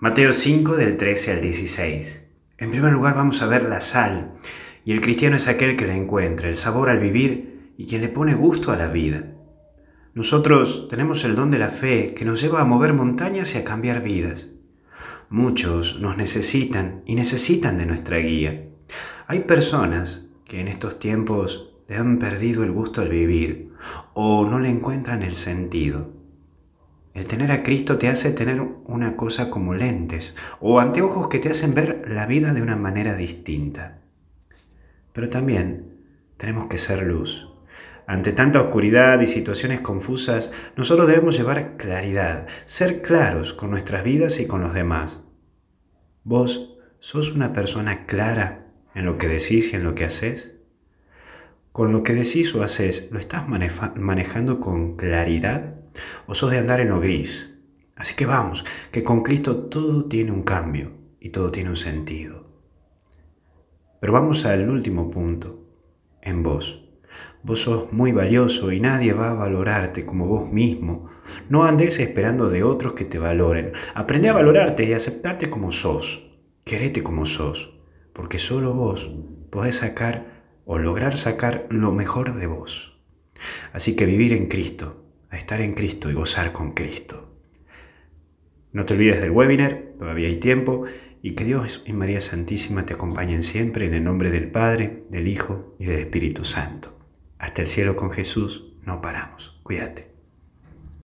Mateo 5 del 13 al 16. En primer lugar vamos a ver la sal, y el cristiano es aquel que la encuentra, el sabor al vivir y quien le pone gusto a la vida. Nosotros tenemos el don de la fe que nos lleva a mover montañas y a cambiar vidas. Muchos nos necesitan y necesitan de nuestra guía. Hay personas que en estos tiempos le han perdido el gusto al vivir o no le encuentran el sentido. El tener a Cristo te hace tener una cosa como lentes o anteojos que te hacen ver la vida de una manera distinta. Pero también tenemos que ser luz. Ante tanta oscuridad y situaciones confusas, nosotros debemos llevar claridad, ser claros con nuestras vidas y con los demás. ¿Vos sos una persona clara en lo que decís y en lo que haces? ¿Con lo que decís o haces, lo estás manejando con claridad? O sos de andar en lo gris. Así que vamos, que con Cristo todo tiene un cambio y todo tiene un sentido. Pero vamos al último punto, en vos. Vos sos muy valioso y nadie va a valorarte como vos mismo. No andes esperando de otros que te valoren. Aprende a valorarte y aceptarte como sos. Querete como sos, porque solo vos podés sacar o lograr sacar lo mejor de vos. Así que vivir en Cristo a estar en Cristo y gozar con Cristo. No te olvides del webinar, todavía hay tiempo, y que Dios y María Santísima te acompañen siempre en el nombre del Padre, del Hijo y del Espíritu Santo. Hasta el cielo con Jesús, no paramos. Cuídate.